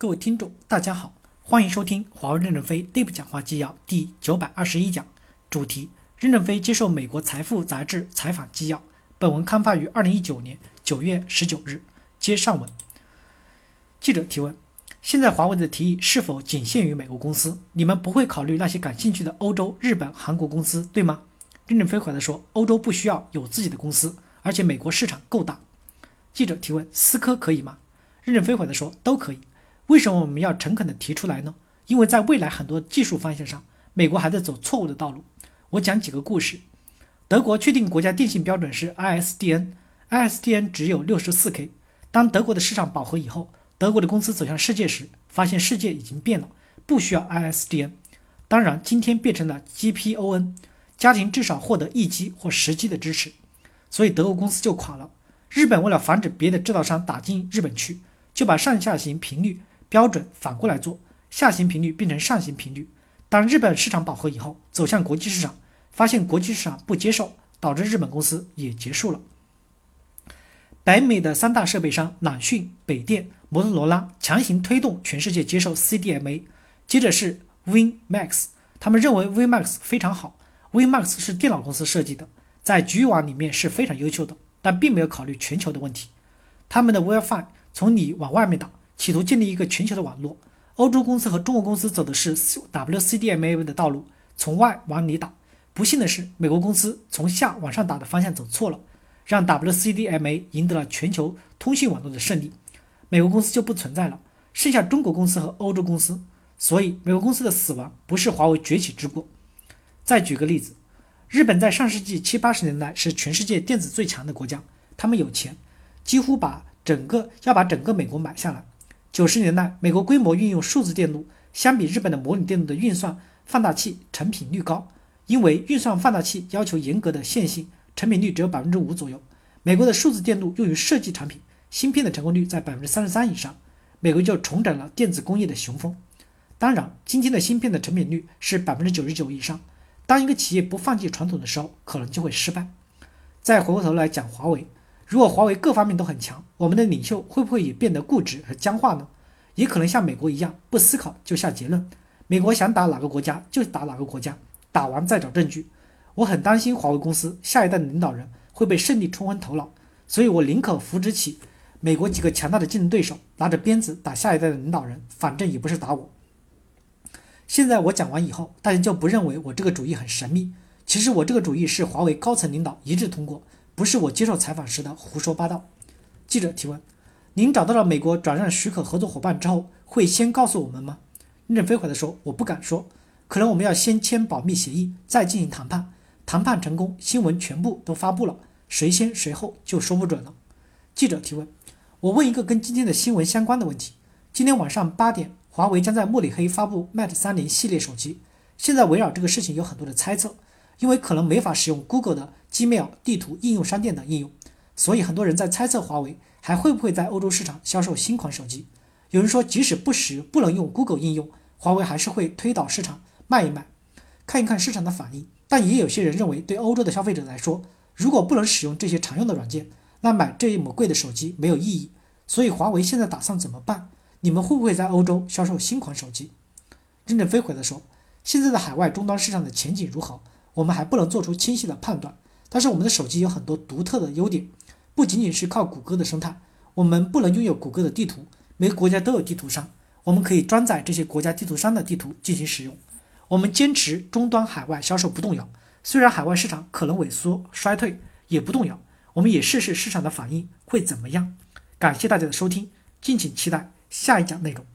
各位听众，大家好，欢迎收听华为任正非内部讲话纪要第九百二十一讲，主题：任正非接受美国财富杂志采访纪要。本文刊发于二零一九年九月十九日。接上文，记者提问：现在华为的提议是否仅限于美国公司？你们不会考虑那些感兴趣的欧洲、日本、韩国公司，对吗？任正非回答说：欧洲不需要有自己的公司，而且美国市场够大。记者提问：思科可以吗？任正非回答说：都可以。为什么我们要诚恳地提出来呢？因为在未来很多技术方向上，美国还在走错误的道路。我讲几个故事。德国确定国家电信标准是 ISDN，ISDN 只有六十四 K。当德国的市场饱和以后，德国的公司走向世界时，发现世界已经变了，不需要 ISDN。当然，今天变成了 GPON，家庭至少获得一 G 或十 G 的支持，所以德国公司就垮了。日本为了防止别的制造商打进日本去，就把上下行频率。标准反过来做，下行频率变成上行频率。当日本市场饱和以后，走向国际市场，发现国际市场不接受，导致日本公司也结束了。北美的三大设备商朗讯、北电、摩托罗拉强行推动全世界接受 CDMA，接着是 WinMax，他们认为 WinMax 非常好。WinMax 是电脑公司设计的，在局域网里面是非常优秀的，但并没有考虑全球的问题。他们的 WiFi 从里往外面打。企图建立一个全球的网络，欧洲公司和中国公司走的是 WCDMA 的道路，从外往里打。不幸的是，美国公司从下往上打的方向走错了，让 WCDMA 赢得了全球通信网络的胜利，美国公司就不存在了，剩下中国公司和欧洲公司。所以，美国公司的死亡不是华为崛起之过。再举个例子，日本在上世纪七八十年代是全世界电子最强的国家，他们有钱，几乎把整个要把整个美国买下来。九十年代，美国规模运用数字电路，相比日本的模拟电路的运算放大器成品率高，因为运算放大器要求严格的线性，成品率只有百分之五左右。美国的数字电路用于设计产品，芯片的成功率在百分之三十三以上，美国就重整了电子工业的雄风。当然，今天的芯片的成品率是百分之九十九以上。当一个企业不放弃传统的时候，可能就会失败。再回过头来讲华为。如果华为各方面都很强，我们的领袖会不会也变得固执和僵化呢？也可能像美国一样，不思考就下结论。美国想打哪个国家就打哪个国家，打完再找证据。我很担心华为公司下一代的领导人会被胜利冲昏头脑，所以我宁可扶植起美国几个强大的竞争对手，拿着鞭子打下一代的领导人，反正也不是打我。现在我讲完以后，大家就不认为我这个主意很神秘。其实我这个主意是华为高层领导一致通过。不是我接受采访时的胡说八道。记者提问：您找到了美国转让许可合作伙伴之后，会先告诉我们吗？任正非回答说：我不敢说，可能我们要先签保密协议，再进行谈判。谈判成功，新闻全部都发布了，谁先谁后就说不准了。记者提问：我问一个跟今天的新闻相关的问题。今天晚上八点，华为将在慕尼黑发布 Mate 三零系列手机。现在围绕这个事情有很多的猜测。因为可能没法使用 Google 的 Gmail、地图、应用商店等应用，所以很多人在猜测华为还会不会在欧洲市场销售新款手机。有人说，即使不使不能用 Google 应用，华为还是会推倒市场卖一卖，看一看市场的反应。但也有些人认为，对欧洲的消费者来说，如果不能使用这些常用的软件，那买这么贵的手机没有意义。所以华为现在打算怎么办？你们会不会在欧洲销售新款手机？任正非回答说：“现在的海外终端市场的前景如何？”我们还不能做出清晰的判断，但是我们的手机有很多独特的优点，不仅仅是靠谷歌的生态，我们不能拥有谷歌的地图，每个国家都有地图商，我们可以装载这些国家地图商的地图进行使用。我们坚持终端海外销售不动摇，虽然海外市场可能萎缩衰退，也不动摇。我们也试试市场的反应会怎么样。感谢大家的收听，敬请期待下一讲内容。